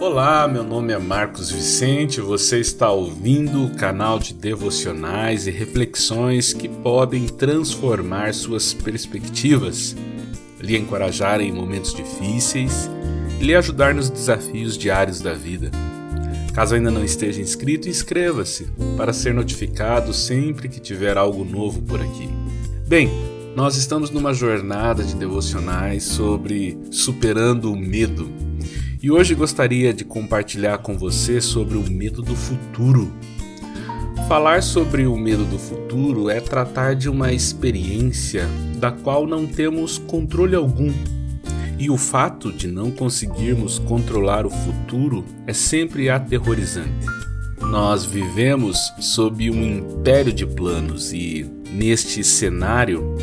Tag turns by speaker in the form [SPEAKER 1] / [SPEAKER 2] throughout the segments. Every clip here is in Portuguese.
[SPEAKER 1] Olá, meu nome é Marcos Vicente, você está ouvindo o canal de devocionais e reflexões que podem transformar suas perspectivas, lhe encorajar em momentos difíceis lhe ajudar nos desafios diários da vida. Caso ainda não esteja inscrito, inscreva-se para ser notificado sempre que tiver algo novo por aqui. Bem, nós estamos numa jornada de devocionais sobre superando o medo e hoje gostaria de compartilhar com você sobre o medo do futuro. Falar sobre o medo do futuro é tratar de uma experiência da qual não temos controle algum. E o fato de não conseguirmos controlar o futuro é sempre aterrorizante. Nós vivemos sob um império de planos e, neste cenário,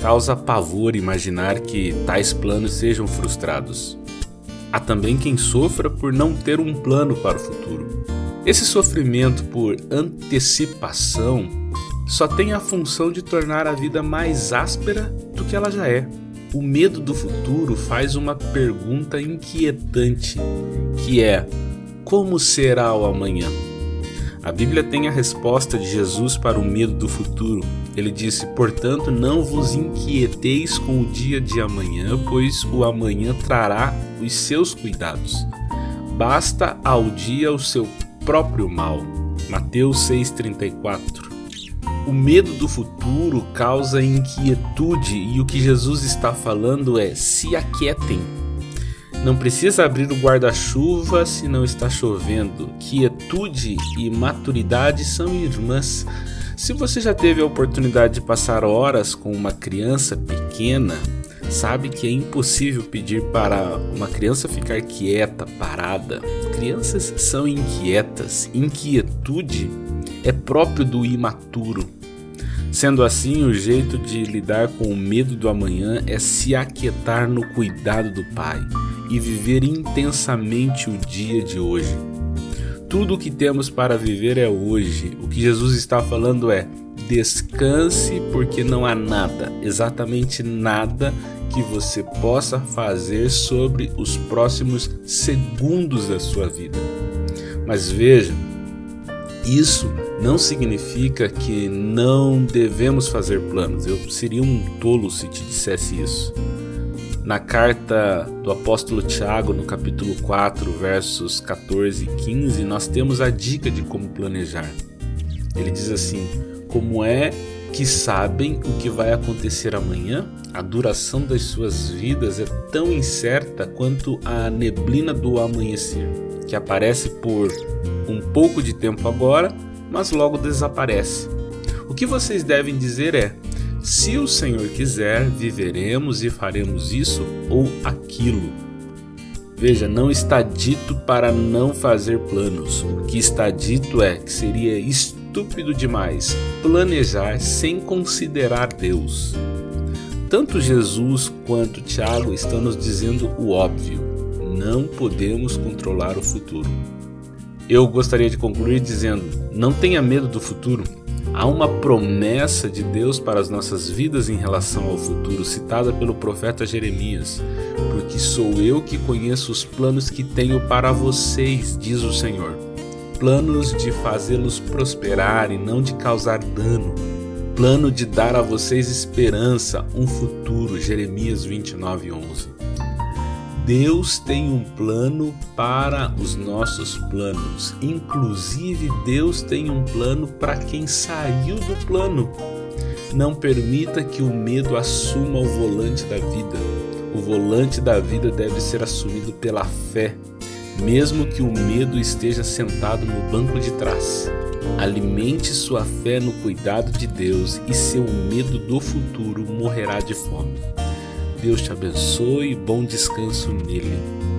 [SPEAKER 1] causa pavor imaginar que tais planos sejam frustrados. Há também quem sofra por não ter um plano para o futuro. Esse sofrimento por antecipação só tem a função de tornar a vida mais áspera do que ela já é. O medo do futuro faz uma pergunta inquietante, que é: como será o amanhã? A Bíblia tem a resposta de Jesus para o medo do futuro. Ele disse: Portanto, não vos inquieteis com o dia de amanhã, pois o amanhã trará os seus cuidados. Basta ao dia o seu próprio mal. Mateus 6,34 o medo do futuro causa inquietude e o que Jesus está falando é: se aquietem, não precisa abrir o guarda-chuva se não está chovendo. Quietude e maturidade são irmãs. Se você já teve a oportunidade de passar horas com uma criança pequena, sabe que é impossível pedir para uma criança ficar quieta, parada. Crianças são inquietas. Inquietude é próprio do imaturo. Sendo assim, o jeito de lidar com o medo do amanhã é se aquietar no cuidado do Pai e viver intensamente o dia de hoje. Tudo o que temos para viver é hoje. O que Jesus está falando é: descanse, porque não há nada, exatamente nada, que você possa fazer sobre os próximos segundos da sua vida. Mas veja, isso não significa que não devemos fazer planos. Eu seria um tolo se te dissesse isso. Na carta do apóstolo Tiago, no capítulo 4, versos 14 e 15, nós temos a dica de como planejar. Ele diz assim: Como é que sabem o que vai acontecer amanhã? A duração das suas vidas é tão incerta quanto a neblina do amanhecer, que aparece por um pouco de tempo agora, mas logo desaparece. O que vocês devem dizer é: se o Senhor quiser, viveremos e faremos isso ou aquilo. Veja, não está dito para não fazer planos. O que está dito é que seria estúpido demais planejar sem considerar Deus. Tanto Jesus quanto Tiago estão nos dizendo o óbvio: não podemos controlar o futuro. Eu gostaria de concluir dizendo: não tenha medo do futuro. Há uma promessa de Deus para as nossas vidas em relação ao futuro, citada pelo profeta Jeremias. Porque sou eu que conheço os planos que tenho para vocês, diz o Senhor. Planos de fazê-los prosperar e não de causar dano. Plano de dar a vocês esperança, um futuro. Jeremias 29, 11. Deus tem um plano para os nossos planos. Inclusive, Deus tem um plano para quem saiu do plano. Não permita que o medo assuma o volante da vida. O volante da vida deve ser assumido pela fé, mesmo que o medo esteja sentado no banco de trás. Alimente sua fé no cuidado de Deus e seu medo do futuro morrerá de fome. Deus te abençoe e bom descanso nele.